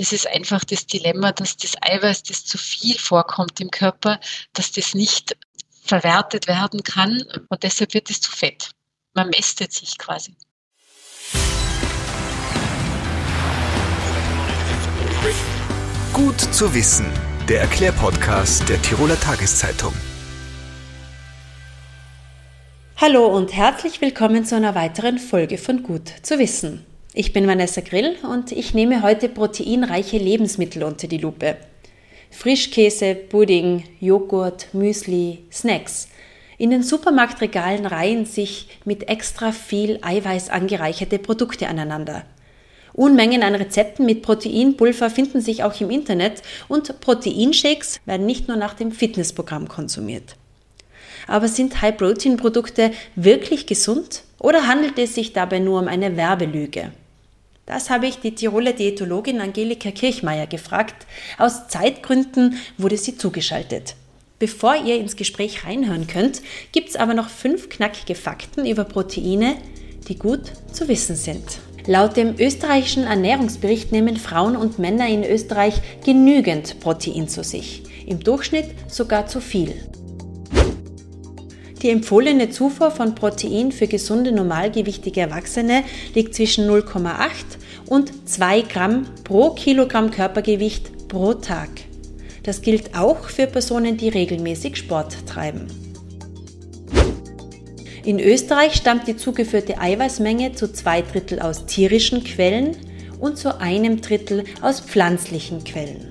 Das ist einfach das Dilemma, dass das Eiweiß, das zu viel vorkommt im Körper, dass das nicht verwertet werden kann und deshalb wird es zu fett. Man mästet sich quasi. Gut zu wissen, der Erklärpodcast der Tiroler Tageszeitung. Hallo und herzlich willkommen zu einer weiteren Folge von Gut zu wissen. Ich bin Vanessa Grill und ich nehme heute proteinreiche Lebensmittel unter die Lupe. Frischkäse, Pudding, Joghurt, Müsli, Snacks. In den Supermarktregalen reihen sich mit extra viel Eiweiß angereicherte Produkte aneinander. Unmengen an Rezepten mit Proteinpulver finden sich auch im Internet und Proteinshakes werden nicht nur nach dem Fitnessprogramm konsumiert. Aber sind High-Protein-Produkte wirklich gesund oder handelt es sich dabei nur um eine Werbelüge? Das habe ich die Tiroler Diätologin Angelika Kirchmeier gefragt. Aus Zeitgründen wurde sie zugeschaltet. Bevor ihr ins Gespräch reinhören könnt, gibt es aber noch fünf knackige Fakten über Proteine, die gut zu wissen sind. Laut dem österreichischen Ernährungsbericht nehmen Frauen und Männer in Österreich genügend Protein zu sich, im Durchschnitt sogar zu viel. Die empfohlene Zufuhr von Protein für gesunde, normalgewichtige Erwachsene liegt zwischen 0,8 und 2 Gramm pro Kilogramm Körpergewicht pro Tag. Das gilt auch für Personen, die regelmäßig Sport treiben. In Österreich stammt die zugeführte Eiweißmenge zu zwei Drittel aus tierischen Quellen und zu einem Drittel aus pflanzlichen Quellen.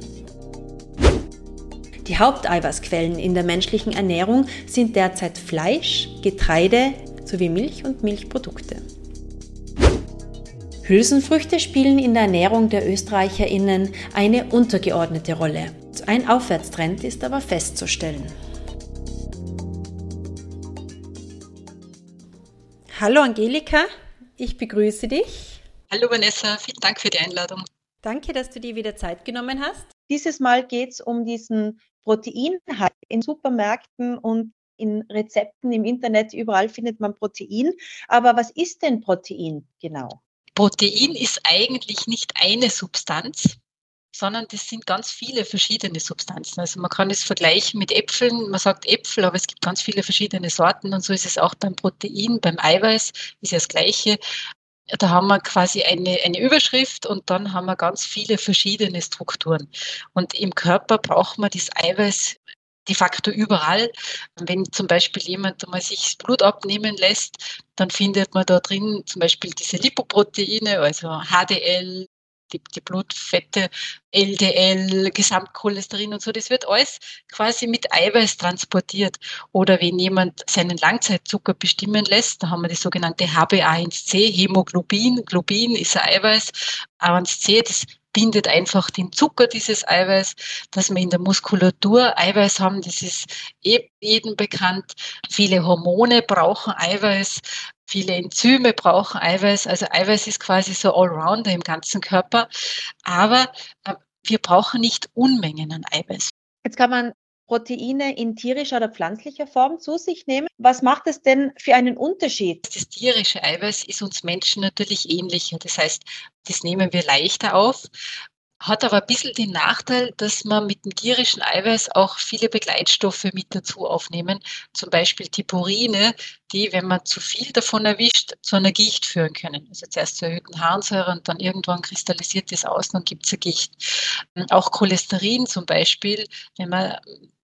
Die Haupteiweißquellen in der menschlichen Ernährung sind derzeit Fleisch, Getreide sowie Milch und Milchprodukte. Hülsenfrüchte spielen in der Ernährung der Österreicherinnen eine untergeordnete Rolle. Ein Aufwärtstrend ist aber festzustellen. Hallo Angelika, ich begrüße dich. Hallo Vanessa, vielen Dank für die Einladung. Danke, dass du dir wieder Zeit genommen hast. Dieses Mal geht es um diesen Proteinhalt in Supermärkten und in Rezepten im Internet. Überall findet man Protein. Aber was ist denn Protein genau? Protein ist eigentlich nicht eine Substanz, sondern das sind ganz viele verschiedene Substanzen. Also man kann es vergleichen mit Äpfeln. Man sagt Äpfel, aber es gibt ganz viele verschiedene Sorten und so ist es auch beim Protein, beim Eiweiß ist ja das Gleiche. Da haben wir quasi eine, eine Überschrift und dann haben wir ganz viele verschiedene Strukturen. Und im Körper braucht man das Eiweiß de facto überall. Wenn zum Beispiel jemand mal sich das Blut abnehmen lässt, dann findet man da drin zum Beispiel diese Lipoproteine, also HDL, die, die Blutfette, LDL, Gesamtcholesterin und so, das wird alles quasi mit Eiweiß transportiert. Oder wenn jemand seinen Langzeitzucker bestimmen lässt, da haben wir die sogenannte HbA1c, Hämoglobin. Globin ist ein Eiweiß. A1c, das bindet einfach den Zucker dieses Eiweiß, dass wir in der Muskulatur Eiweiß haben, das ist eh jedem bekannt. Viele Hormone brauchen Eiweiß, viele Enzyme brauchen Eiweiß. Also Eiweiß ist quasi so Allrounder im ganzen Körper. Aber äh, wir brauchen nicht Unmengen an Eiweiß. Jetzt kann man Proteine in tierischer oder pflanzlicher Form zu sich nehmen. Was macht es denn für einen Unterschied? Das tierische Eiweiß ist uns Menschen natürlich ähnlicher. Das heißt, das nehmen wir leichter auf hat aber ein bisschen den Nachteil, dass man mit dem tierischen Eiweiß auch viele Begleitstoffe mit dazu aufnehmen, zum Beispiel die Purine, die, wenn man zu viel davon erwischt, zu einer Gicht führen können. Also zuerst zu erhöhten Harnsäure und dann irgendwann kristallisiert das aus, dann gibt es eine Gicht. Auch Cholesterin zum Beispiel, wenn man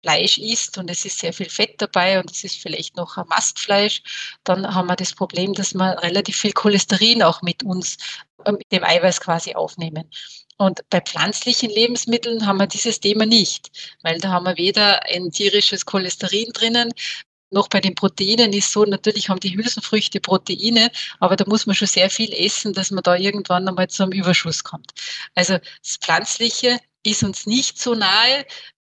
Fleisch isst und es ist sehr viel Fett dabei und es ist vielleicht noch ein Mastfleisch, dann haben wir das Problem, dass wir relativ viel Cholesterin auch mit uns, äh, mit dem Eiweiß quasi aufnehmen. Und bei pflanzlichen Lebensmitteln haben wir dieses Thema nicht, weil da haben wir weder ein tierisches Cholesterin drinnen, noch bei den Proteinen ist so, natürlich haben die Hülsenfrüchte Proteine, aber da muss man schon sehr viel essen, dass man da irgendwann einmal zu einem Überschuss kommt. Also das Pflanzliche ist uns nicht so nahe.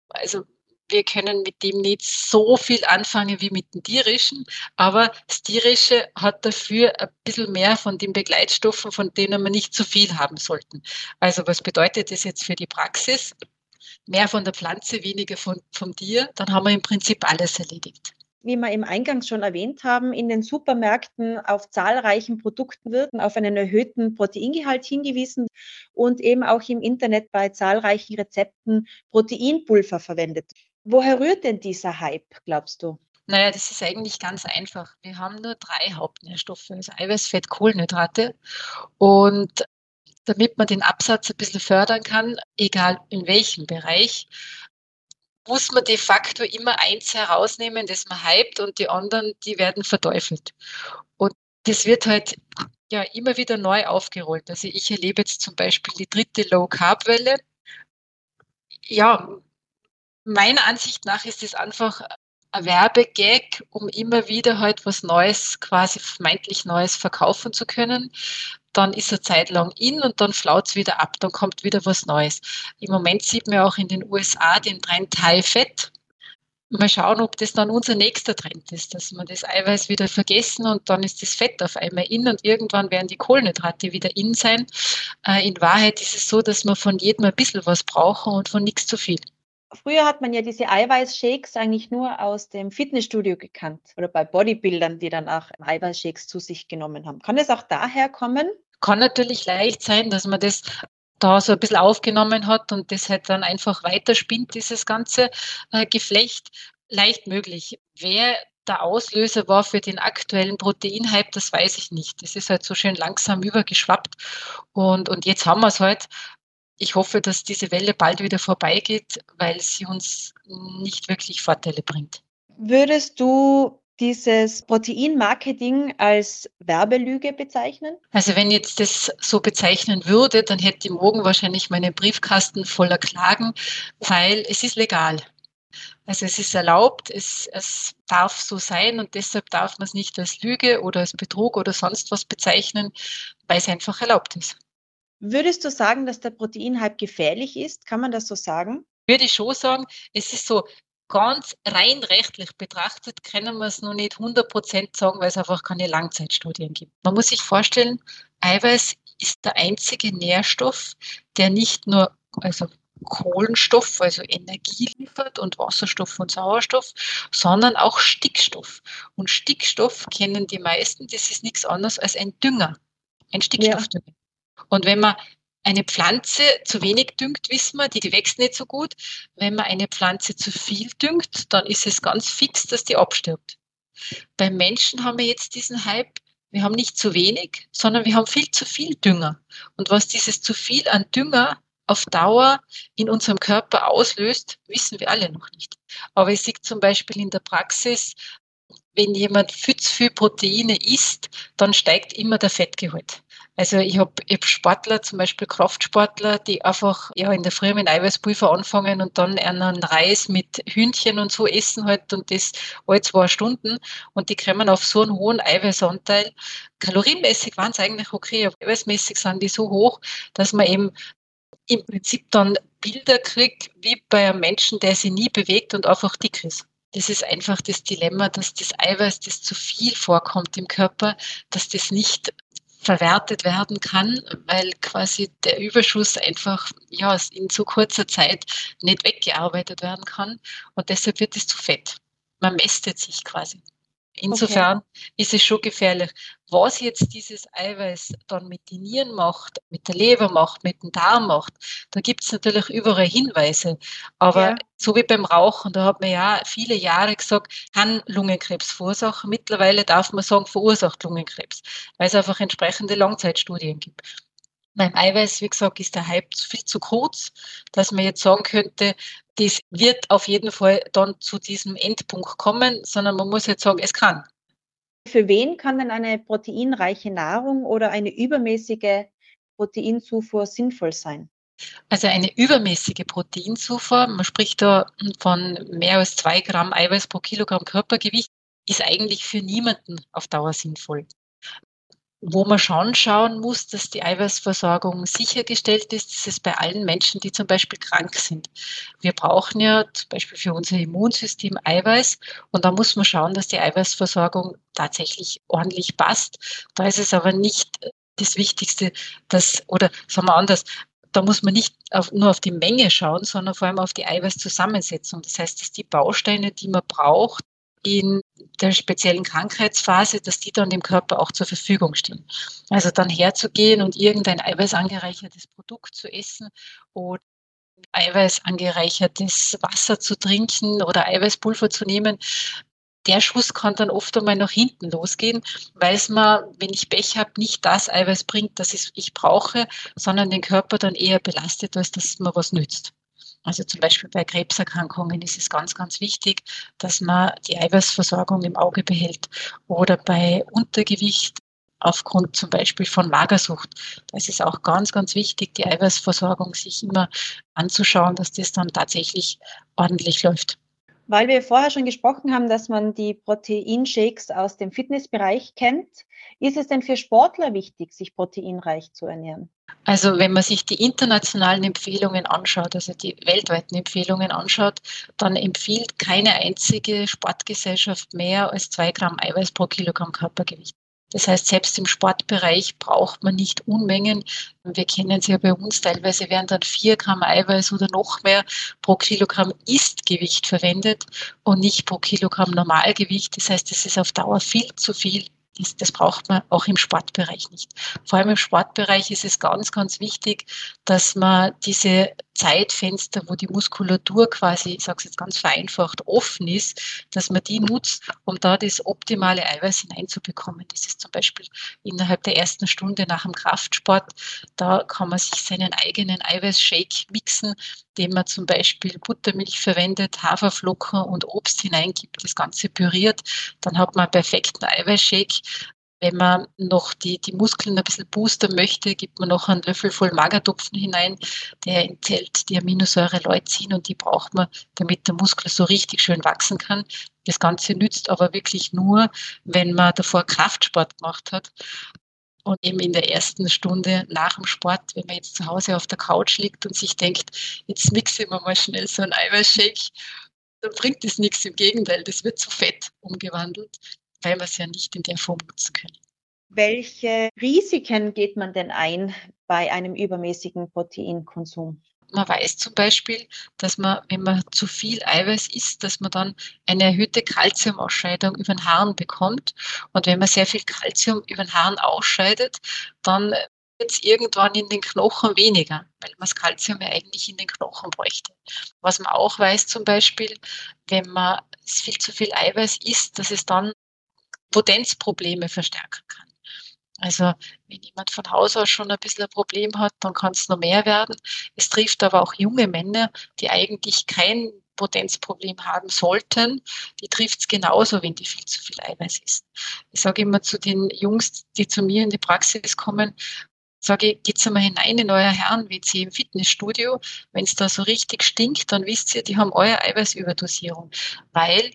Also wir können mit dem nicht so viel anfangen wie mit dem tierischen, aber das tierische hat dafür ein bisschen mehr von den Begleitstoffen, von denen wir nicht zu viel haben sollten. Also was bedeutet das jetzt für die Praxis? Mehr von der Pflanze, weniger von, vom Tier, dann haben wir im Prinzip alles erledigt. wie wir im Eingang schon erwähnt haben, in den Supermärkten auf zahlreichen Produkten wird auf einen erhöhten Proteingehalt hingewiesen und eben auch im Internet bei zahlreichen Rezepten Proteinpulver verwendet. Woher rührt denn dieser Hype, glaubst du? Naja, das ist eigentlich ganz einfach. Wir haben nur drei Hauptnährstoffe, also Eiweiß, Fett, Kohlenhydrate. Und damit man den Absatz ein bisschen fördern kann, egal in welchem Bereich, muss man de facto immer eins herausnehmen, das man hypt und die anderen, die werden verteufelt. Und das wird halt ja immer wieder neu aufgerollt. Also ich erlebe jetzt zum Beispiel die dritte Low-Carb-Welle. Ja, meiner Ansicht nach ist es einfach ein Werbegag, um immer wieder halt was Neues, quasi vermeintlich Neues verkaufen zu können. Dann ist er zeitlang in und dann flaut es wieder ab, dann kommt wieder was Neues. Im Moment sieht man auch in den USA den Trend High Fett. Mal schauen, ob das dann unser nächster Trend ist, dass wir das Eiweiß wieder vergessen und dann ist das Fett auf einmal in und irgendwann werden die Kohlenhydrate wieder in sein. Äh, in Wahrheit ist es so, dass wir von jedem ein bisschen was brauchen und von nichts zu viel. Früher hat man ja diese Eiweißshakes eigentlich nur aus dem Fitnessstudio gekannt oder bei Bodybuildern, die dann auch Eiweißshakes zu sich genommen haben. Kann es auch daher kommen? Kann natürlich leicht sein, dass man das da so ein bisschen aufgenommen hat und das halt dann einfach weiterspinnt, dieses ganze äh, Geflecht. Leicht möglich. Wer der Auslöser war für den aktuellen Proteinhype, das weiß ich nicht. Das ist halt so schön langsam übergeschwappt und, und jetzt haben wir es halt ich hoffe, dass diese Welle bald wieder vorbeigeht, weil sie uns nicht wirklich Vorteile bringt. Würdest du dieses Proteinmarketing als Werbelüge bezeichnen? Also wenn ich jetzt das so bezeichnen würde, dann hätte ich morgen wahrscheinlich meinen Briefkasten voller Klagen, weil es ist legal. Also es ist erlaubt, es, es darf so sein und deshalb darf man es nicht als Lüge oder als Betrug oder sonst was bezeichnen, weil es einfach erlaubt ist. Würdest du sagen, dass der Proteinhype gefährlich ist? Kann man das so sagen? Würde ich schon sagen, es ist so ganz rein rechtlich betrachtet, können wir es noch nicht 100 Prozent sagen, weil es einfach keine Langzeitstudien gibt. Man muss sich vorstellen, Eiweiß ist der einzige Nährstoff, der nicht nur also Kohlenstoff, also Energie liefert und Wasserstoff und Sauerstoff, sondern auch Stickstoff. Und Stickstoff kennen die meisten, das ist nichts anderes als ein Dünger, ein Stickstoffdünger. Ja. Und wenn man eine Pflanze zu wenig düngt, wissen wir, die, die wächst nicht so gut. Wenn man eine Pflanze zu viel düngt, dann ist es ganz fix, dass die abstirbt. Beim Menschen haben wir jetzt diesen Hype, wir haben nicht zu wenig, sondern wir haben viel zu viel Dünger. Und was dieses zu viel an Dünger auf Dauer in unserem Körper auslöst, wissen wir alle noch nicht. Aber ich sehe zum Beispiel in der Praxis, wenn jemand viel zu viel Proteine isst, dann steigt immer der Fettgehalt. Also ich habe hab Sportler, zum Beispiel Kraftsportler, die einfach ja in der Früh mit Eiweißpulver anfangen und dann einen Reis mit Hühnchen und so essen halt und das alle zwei Stunden und die kommen auf so einen hohen Eiweißanteil. Kalorienmäßig waren es eigentlich okay, aber eiweißmäßig sind die so hoch, dass man eben im Prinzip dann Bilder kriegt, wie bei einem Menschen, der sich nie bewegt und einfach dick ist. Das ist einfach das Dilemma, dass das Eiweiß, das zu viel vorkommt im Körper, dass das nicht verwertet werden kann, weil quasi der Überschuss einfach ja, in so kurzer Zeit nicht weggearbeitet werden kann und deshalb wird es zu fett. Man mästet sich quasi. Insofern okay. ist es schon gefährlich. Was jetzt dieses Eiweiß dann mit den Nieren macht, mit der Leber macht, mit dem Darm macht, da gibt es natürlich überall Hinweise. Aber ja. so wie beim Rauchen, da hat man ja viele Jahre gesagt, kann Lungenkrebs verursachen. Mittlerweile darf man sagen, verursacht Lungenkrebs, weil es einfach entsprechende Langzeitstudien gibt. Beim Eiweiß, wie gesagt, ist der Hype viel zu kurz, dass man jetzt sagen könnte, das wird auf jeden Fall dann zu diesem Endpunkt kommen, sondern man muss jetzt sagen, es kann. Für wen kann denn eine proteinreiche Nahrung oder eine übermäßige Proteinzufuhr sinnvoll sein? Also eine übermäßige Proteinzufuhr, man spricht da von mehr als zwei Gramm Eiweiß pro Kilogramm Körpergewicht, ist eigentlich für niemanden auf Dauer sinnvoll wo man schon schauen muss, dass die Eiweißversorgung sichergestellt ist, ist bei allen Menschen, die zum Beispiel krank sind. Wir brauchen ja zum Beispiel für unser Immunsystem Eiweiß und da muss man schauen, dass die Eiweißversorgung tatsächlich ordentlich passt. Da ist es aber nicht das Wichtigste, dass, oder sagen wir anders, da muss man nicht auf, nur auf die Menge schauen, sondern vor allem auf die Eiweißzusammensetzung. Das heißt, dass die Bausteine, die man braucht, in der speziellen Krankheitsphase, dass die dann dem Körper auch zur Verfügung stehen. Also dann herzugehen und irgendein eiweißangereichertes Produkt zu essen oder eiweißangereichertes Wasser zu trinken oder Eiweißpulver zu nehmen, der Schuss kann dann oft einmal nach hinten losgehen, weil es mir, wenn ich Pech habe, nicht das Eiweiß bringt, das ich brauche, sondern den Körper dann eher belastet, als dass es mir was nützt. Also zum Beispiel bei Krebserkrankungen ist es ganz, ganz wichtig, dass man die Eiweißversorgung im Auge behält. Oder bei Untergewicht aufgrund zum Beispiel von Magersucht. Da ist es auch ganz, ganz wichtig, die Eiweißversorgung sich immer anzuschauen, dass das dann tatsächlich ordentlich läuft. Weil wir vorher schon gesprochen haben, dass man die Proteinshakes aus dem Fitnessbereich kennt, ist es denn für Sportler wichtig, sich proteinreich zu ernähren? Also wenn man sich die internationalen Empfehlungen anschaut, also die weltweiten Empfehlungen anschaut, dann empfiehlt keine einzige Sportgesellschaft mehr als zwei Gramm Eiweiß pro Kilogramm Körpergewicht. Das heißt, selbst im Sportbereich braucht man nicht Unmengen. Wir kennen sie ja bei uns, teilweise werden dann vier Gramm Eiweiß oder noch mehr pro Kilogramm Istgewicht verwendet und nicht pro Kilogramm Normalgewicht. Das heißt, es ist auf Dauer viel zu viel das, das braucht man auch im Sportbereich nicht. Vor allem im Sportbereich ist es ganz, ganz wichtig, dass man diese Zeitfenster, wo die Muskulatur quasi, ich sage es jetzt ganz vereinfacht, offen ist, dass man die nutzt, um da das optimale Eiweiß hineinzubekommen. Das ist zum Beispiel innerhalb der ersten Stunde nach dem Kraftsport. Da kann man sich seinen eigenen Eiweißshake mixen, dem man zum Beispiel Buttermilch verwendet, Haferflocken und Obst hineingibt, das Ganze püriert. Dann hat man einen perfekten Eiweißshake. Wenn man noch die, die Muskeln ein bisschen boostern möchte, gibt man noch einen Löffel voll Magertopfen hinein. Der enthält die Aminosäure Leucin und die braucht man, damit der Muskel so richtig schön wachsen kann. Das Ganze nützt aber wirklich nur, wenn man davor Kraftsport gemacht hat. Und eben in der ersten Stunde nach dem Sport, wenn man jetzt zu Hause auf der Couch liegt und sich denkt, jetzt mixe ich mir mal schnell so einen Eiweißshake, dann bringt das nichts. Im Gegenteil, das wird zu Fett umgewandelt weil wir es ja nicht in der Form nutzen können. Welche Risiken geht man denn ein bei einem übermäßigen Proteinkonsum? Man weiß zum Beispiel, dass man, wenn man zu viel Eiweiß isst, dass man dann eine erhöhte Kalziumausscheidung über den Haaren bekommt. Und wenn man sehr viel Kalzium über den Haaren ausscheidet, dann wird es irgendwann in den Knochen weniger, weil man das Kalzium ja eigentlich in den Knochen bräuchte. Was man auch weiß zum Beispiel, wenn man viel zu viel Eiweiß isst, dass es dann Potenzprobleme verstärken kann. Also wenn jemand von Haus aus schon ein bisschen ein Problem hat, dann kann es noch mehr werden. Es trifft aber auch junge Männer, die eigentlich kein Potenzproblem haben sollten. Die trifft es genauso, wenn die viel zu viel Eiweiß ist. Ich sage immer zu den Jungs, die zu mir in die Praxis kommen, sage ich, geht's einmal hinein in euer Herren-WC im Fitnessstudio. Wenn es da so richtig stinkt, dann wisst ihr, die haben eure Eiweißüberdosierung. Weil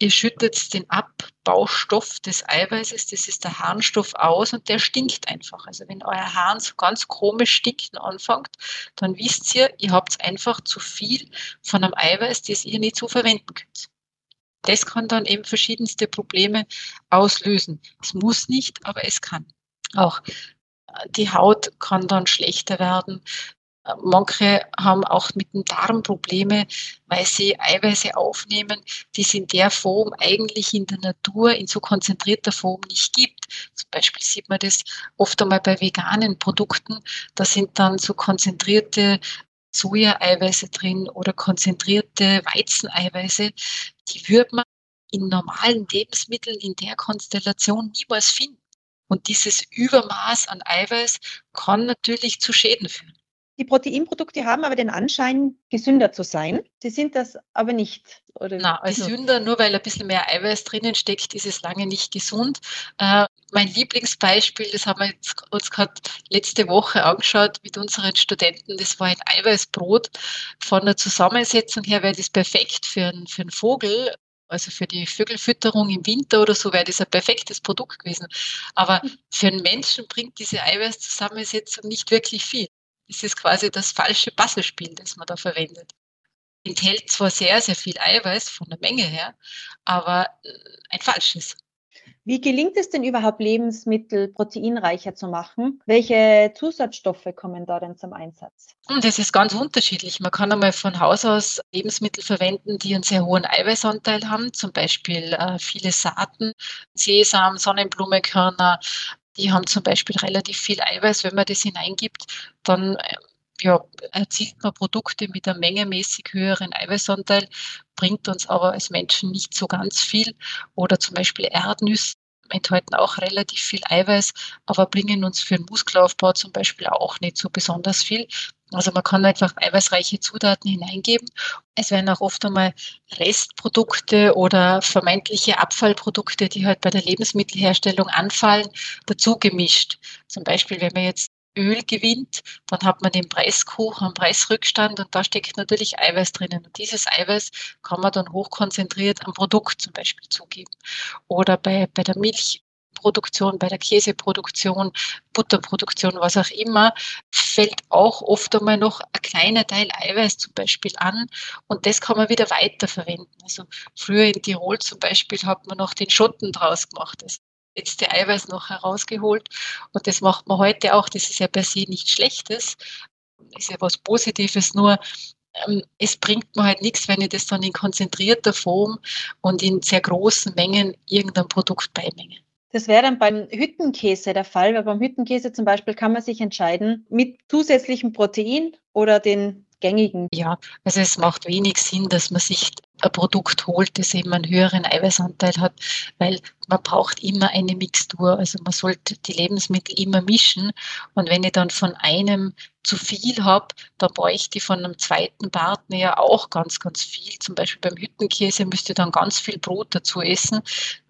ihr schüttet den Abbaustoff des Eiweißes, das ist der Harnstoff aus und der stinkt einfach. Also wenn euer Hahn so ganz komisch stinken anfängt, dann wisst ihr, ihr habt einfach zu viel von einem Eiweiß, das ihr nicht so verwenden könnt. Das kann dann eben verschiedenste Probleme auslösen. Es muss nicht, aber es kann. Auch die Haut kann dann schlechter werden. Manche haben auch mit dem Darm Probleme, weil sie Eiweiße aufnehmen, die es in der Form eigentlich in der Natur in so konzentrierter Form nicht gibt. Zum Beispiel sieht man das oft einmal bei veganen Produkten. Da sind dann so konzentrierte Soja-Eiweiße drin oder konzentrierte Weizeneiweiße. Die würde man in normalen Lebensmitteln in der Konstellation niemals finden. Und dieses Übermaß an Eiweiß kann natürlich zu Schäden führen. Die Proteinprodukte haben aber den Anschein, gesünder zu sein. Sie sind das aber nicht. Oder Na, gesünder, nur weil ein bisschen mehr Eiweiß drinnen steckt, ist es lange nicht gesund. Äh, mein Lieblingsbeispiel, das haben wir uns gerade letzte Woche angeschaut mit unseren Studenten, das war ein Eiweißbrot. Von der Zusammensetzung her wäre das perfekt für einen, für einen Vogel, also für die Vögelfütterung im Winter oder so wäre das ein perfektes Produkt gewesen. Aber für einen Menschen bringt diese Eiweißzusammensetzung nicht wirklich viel. Es ist quasi das falsche Puzzlespiel, das man da verwendet. Enthält zwar sehr, sehr viel Eiweiß von der Menge her, aber äh, ein falsches. Wie gelingt es denn überhaupt, Lebensmittel proteinreicher zu machen? Welche Zusatzstoffe kommen da denn zum Einsatz? Das ist ganz unterschiedlich. Man kann einmal von Haus aus Lebensmittel verwenden, die einen sehr hohen Eiweißanteil haben, zum Beispiel äh, viele Saaten, Sesam, Sonnenblumenkörner. Die haben zum Beispiel relativ viel Eiweiß. Wenn man das hineingibt, dann äh, ja, erzielt man Produkte mit einem mengemäßig höheren Eiweißanteil, bringt uns aber als Menschen nicht so ganz viel. Oder zum Beispiel Erdnüsse enthalten auch relativ viel Eiweiß, aber bringen uns für den Muskelaufbau zum Beispiel auch nicht so besonders viel. Also man kann einfach eiweißreiche Zutaten hineingeben. Es werden auch oft einmal Restprodukte oder vermeintliche Abfallprodukte, die halt bei der Lebensmittelherstellung anfallen, dazu gemischt. Zum Beispiel, wenn man jetzt Öl gewinnt, dann hat man den Preiskuchen, einen Preisrückstand und da steckt natürlich Eiweiß drinnen. Und dieses Eiweiß kann man dann hochkonzentriert am Produkt zum Beispiel zugeben. Oder bei, bei der Milchproduktion, bei der Käseproduktion, Butterproduktion, was auch immer, fällt auch oft einmal noch ein kleiner Teil Eiweiß zum Beispiel an und das kann man wieder weiterverwenden. Also früher in Tirol zum Beispiel hat man noch den Schotten draus gemacht. Das letzte Eiweiß noch herausgeholt. Und das macht man heute auch. Das ist ja per se nichts Schlechtes. Ist ja was Positives. Nur ähm, es bringt mir halt nichts, wenn ich das dann in konzentrierter Form und in sehr großen Mengen irgendein Produkt beimenge. Das wäre dann beim Hüttenkäse der Fall, weil beim Hüttenkäse zum Beispiel kann man sich entscheiden, mit zusätzlichem Protein oder den gängigen. Ja, also es macht wenig Sinn, dass man sich ein Produkt holt, das eben einen höheren Eiweißanteil hat, weil man braucht immer eine Mixtur. Also man sollte die Lebensmittel immer mischen. Und wenn ich dann von einem zu viel habe, dann bräuchte ich von einem zweiten Partner ja auch ganz, ganz viel. Zum Beispiel beim Hüttenkäse müsste ich dann ganz viel Brot dazu essen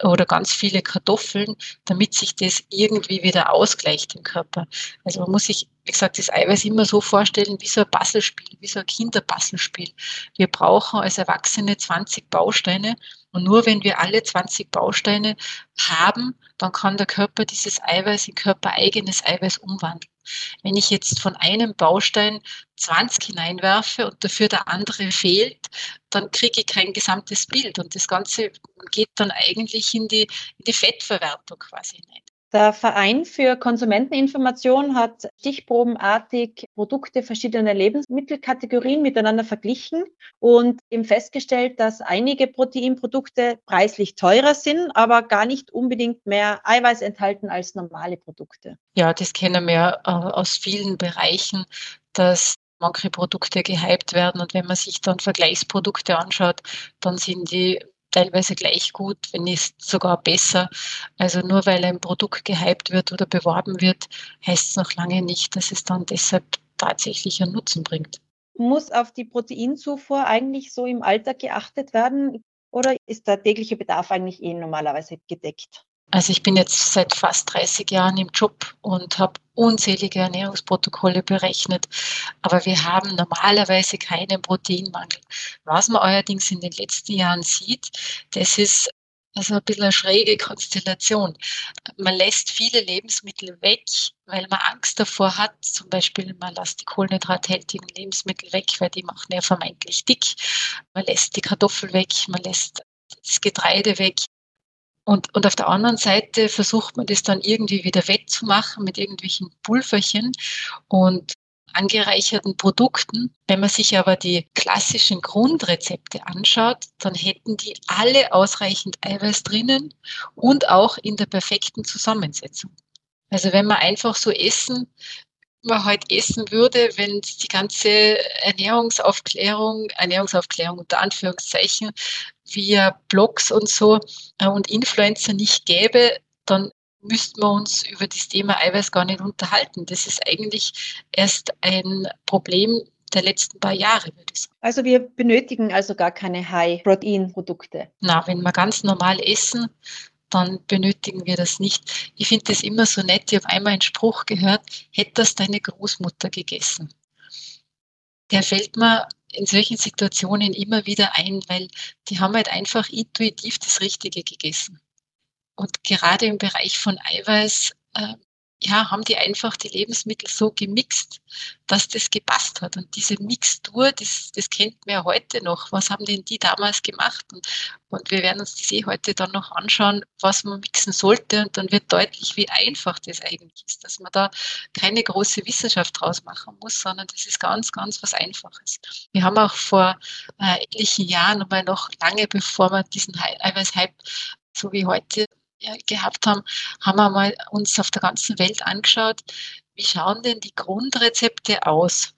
oder ganz viele Kartoffeln, damit sich das irgendwie wieder ausgleicht im Körper. Also man muss sich, wie gesagt, das Eiweiß immer so vorstellen wie so ein Bastelspiel, wie so ein Kinderbastelspiel. Wir brauchen als Erwachsene 20 Bausteine und nur wenn wir alle 20 Bausteine haben, dann kann der Körper dieses Eiweiß in körpereigenes Eiweiß umwandeln. Wenn ich jetzt von einem Baustein 20 hineinwerfe und dafür der andere fehlt, dann kriege ich kein gesamtes Bild und das Ganze geht dann eigentlich in die, in die Fettverwertung quasi hinein. Der Verein für Konsumenteninformation hat stichprobenartig Produkte verschiedener Lebensmittelkategorien miteinander verglichen und eben festgestellt, dass einige Proteinprodukte preislich teurer sind, aber gar nicht unbedingt mehr Eiweiß enthalten als normale Produkte. Ja, das kennen wir äh, aus vielen Bereichen, dass manche Produkte gehypt werden und wenn man sich dann Vergleichsprodukte anschaut, dann sind die teilweise gleich gut, wenn nicht sogar besser. Also nur weil ein Produkt gehypt wird oder beworben wird, heißt es noch lange nicht, dass es dann deshalb tatsächlich einen Nutzen bringt. Muss auf die Proteinzufuhr eigentlich so im Alltag geachtet werden oder ist der tägliche Bedarf eigentlich eh normalerweise gedeckt? Also ich bin jetzt seit fast 30 Jahren im Job und habe unzählige Ernährungsprotokolle berechnet, aber wir haben normalerweise keinen Proteinmangel. Was man allerdings in den letzten Jahren sieht, das ist also ein bisschen eine schräge Konstellation. Man lässt viele Lebensmittel weg, weil man Angst davor hat. Zum Beispiel, man lässt die kohlenhydrathaltigen Lebensmittel weg, weil die machen ja vermeintlich dick. Man lässt die Kartoffel weg, man lässt das Getreide weg. Und, und auf der anderen Seite versucht man das dann irgendwie wieder wettzumachen mit irgendwelchen Pulverchen und angereicherten Produkten. Wenn man sich aber die klassischen Grundrezepte anschaut, dann hätten die alle ausreichend Eiweiß drinnen und auch in der perfekten Zusammensetzung. Also wenn man einfach so essen, man heute essen würde, wenn die ganze Ernährungsaufklärung, Ernährungsaufklärung unter Anführungszeichen, via Blogs und so äh, und Influencer nicht gäbe, dann müssten wir uns über das Thema Eiweiß gar nicht unterhalten. Das ist eigentlich erst ein Problem der letzten paar Jahre, würde ich sagen. Also wir benötigen also gar keine High-Protein-Produkte. Na, wenn wir ganz normal essen, dann benötigen wir das nicht. Ich finde das immer so nett. Ich habe einmal einen Spruch gehört, hätte das deine Großmutter gegessen? Der fällt mir in solchen Situationen immer wieder ein, weil die haben halt einfach intuitiv das Richtige gegessen. Und gerade im Bereich von Eiweiß äh, ja, haben die einfach die Lebensmittel so gemixt, dass das gepasst hat. Und diese Mixtur, das, das kennt man ja heute noch. Was haben denn die damals gemacht? Und, und wir werden uns das eh heute dann noch anschauen, was man mixen sollte. Und dann wird deutlich, wie einfach das eigentlich ist, dass man da keine große Wissenschaft draus machen muss, sondern das ist ganz, ganz was Einfaches. Wir haben auch vor äh, etlichen Jahren, mal noch lange bevor wir diesen Eiweiß-Hype so wie heute gehabt haben, haben wir mal uns auf der ganzen Welt angeschaut, wie schauen denn die Grundrezepte aus?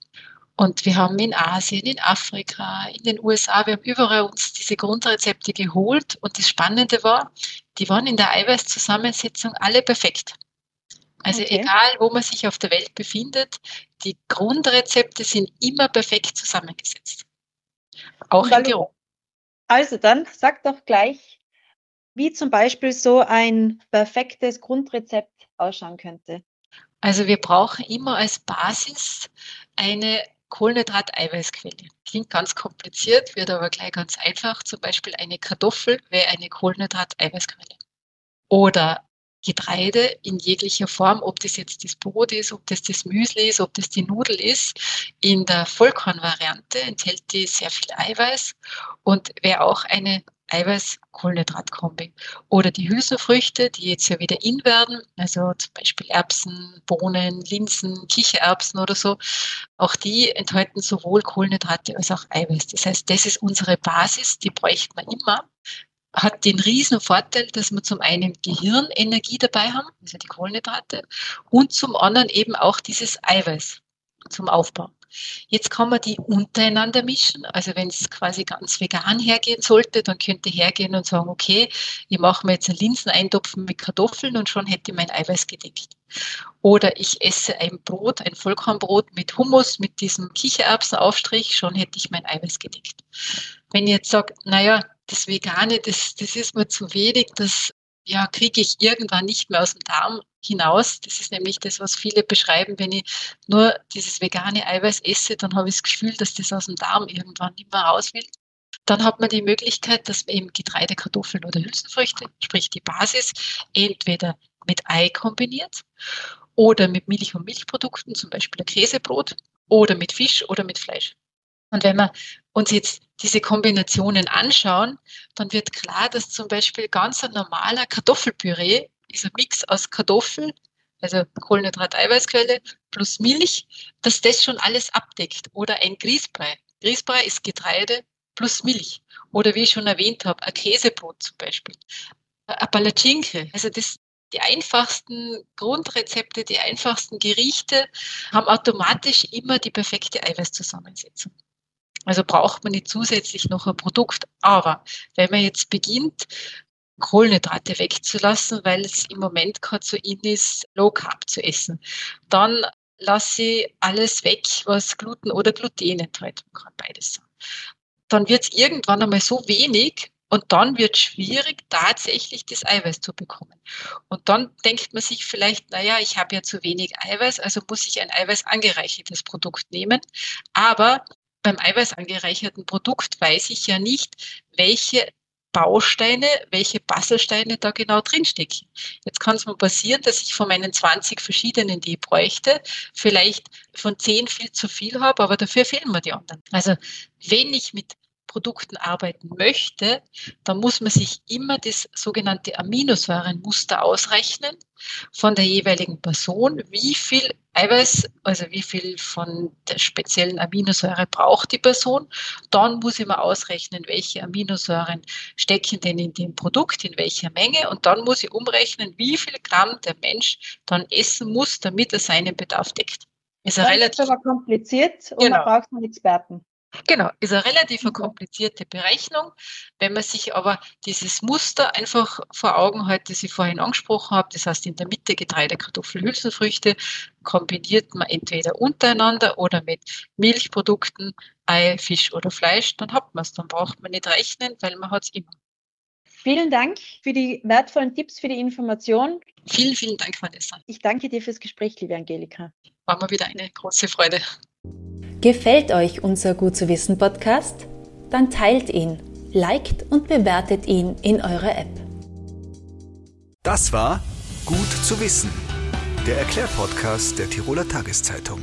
Und wir haben in Asien, in Afrika, in den USA, wir haben überall uns diese Grundrezepte geholt. Und das Spannende war, die waren in der Eiweißzusammensetzung alle perfekt. Also okay. egal, wo man sich auf der Welt befindet, die Grundrezepte sind immer perfekt zusammengesetzt. Auch in Geruch. Also dann sag doch gleich, wie zum Beispiel so ein perfektes Grundrezept ausschauen könnte? Also wir brauchen immer als Basis eine Kohlenhydrat-Eiweißquelle. Klingt ganz kompliziert, wird aber gleich ganz einfach. Zum Beispiel eine Kartoffel wäre eine Kohlenhydrat-Eiweißquelle. Oder Getreide in jeglicher Form, ob das jetzt das Brot ist, ob das das Müsli ist, ob das die Nudel ist. In der Vollkornvariante enthält die sehr viel Eiweiß und wäre auch eine Eiweiß-Kohlenhydrat-Kombi. Oder die Hülsenfrüchte, die jetzt ja wieder in werden, also zum Beispiel Erbsen, Bohnen, Linsen, Kichererbsen oder so. Auch die enthalten sowohl Kohlenhydrate als auch Eiweiß. Das heißt, das ist unsere Basis, die bräuchte man immer hat den riesen Vorteil, dass wir zum einen Gehirnenergie dabei haben, also die Kohlenhydrate, und zum anderen eben auch dieses Eiweiß zum Aufbau. Jetzt kann man die untereinander mischen. Also wenn es quasi ganz vegan hergehen sollte, dann könnte hergehen und sagen, okay, ich mache mir jetzt einen Linseneintopf mit Kartoffeln und schon hätte ich mein Eiweiß gedeckt. Oder ich esse ein Brot, ein Vollkornbrot mit Hummus, mit diesem Kichererbsenaufstrich, schon hätte ich mein Eiweiß gedeckt. Wenn ich jetzt sage, naja, das Vegane, das, das ist mir zu wenig, das ja, kriege ich irgendwann nicht mehr aus dem Darm hinaus. Das ist nämlich das, was viele beschreiben, wenn ich nur dieses vegane Eiweiß esse, dann habe ich das Gefühl, dass das aus dem Darm irgendwann nicht mehr raus will. Dann hat man die Möglichkeit, dass man eben Getreide, Kartoffeln oder Hülsenfrüchte, sprich die Basis, entweder mit Ei kombiniert oder mit Milch und Milchprodukten, zum Beispiel ein Käsebrot, oder mit Fisch oder mit Fleisch. Und wenn wir uns jetzt diese Kombinationen anschauen, dann wird klar, dass zum Beispiel ganz ein normaler Kartoffelpüree ist ein Mix aus Kartoffel, also Kohlenhydrat-Eiweißquelle plus Milch, dass das schon alles abdeckt. Oder ein Grießbrei. Grießbrei ist Getreide plus Milch. Oder wie ich schon erwähnt habe, ein Käsebrot zum Beispiel. Ein Palatschinke. Also das, die einfachsten Grundrezepte, die einfachsten Gerichte haben automatisch immer die perfekte Eiweißzusammensetzung. Also braucht man nicht zusätzlich noch ein Produkt. Aber wenn man jetzt beginnt, Kohlenhydrate wegzulassen, weil es im Moment gerade so in ist, Low Carb zu essen, dann lasse ich alles weg, was Gluten oder Gluten enthält. Kann beides sagen. Dann wird es irgendwann einmal so wenig, und dann wird es schwierig, tatsächlich das Eiweiß zu bekommen. Und dann denkt man sich vielleicht, naja, ich habe ja zu wenig Eiweiß, also muss ich ein Eiweiß angereichertes Produkt nehmen. Aber beim Eiweiß angereicherten Produkt weiß ich ja nicht, welche Bausteine, welche Puzzlesteine da genau drinstecken. Jetzt kann es mir passieren, dass ich von meinen 20 verschiedenen, die ich bräuchte, vielleicht von 10 viel zu viel habe, aber dafür fehlen mir die anderen. Also wenn ich mit Produkten arbeiten möchte, dann muss man sich immer das sogenannte Aminosäurenmuster ausrechnen von der jeweiligen Person, wie viel Eiweiß, also wie viel von der speziellen Aminosäure braucht die Person. Dann muss ich mal ausrechnen, welche Aminosäuren stecken denn in dem Produkt, in welcher Menge. Und dann muss ich umrechnen, wie viel Gramm der Mensch dann essen muss, damit er seinen Bedarf deckt. Ist das relativ ist aber kompliziert und genau. man braucht einen Experten. Genau, ist eine relativ mhm. komplizierte Berechnung. Wenn man sich aber dieses Muster einfach vor Augen hält, das ich vorhin angesprochen habe, das heißt in der Mitte Getreide, Kartoffel, Hülsenfrüchte, kombiniert man entweder untereinander oder mit Milchprodukten, Ei, Fisch oder Fleisch, dann hat man es. Dann braucht man nicht rechnen, weil man hat es immer. Vielen Dank für die wertvollen Tipps, für die Information. Vielen, vielen Dank, Vanessa. Ich danke dir fürs Gespräch, liebe Angelika. War mir wieder eine große Freude. Gefällt euch unser Gut zu wissen Podcast? Dann teilt ihn, liked und bewertet ihn in eurer App. Das war Gut zu wissen. Der Erklärpodcast der Tiroler Tageszeitung.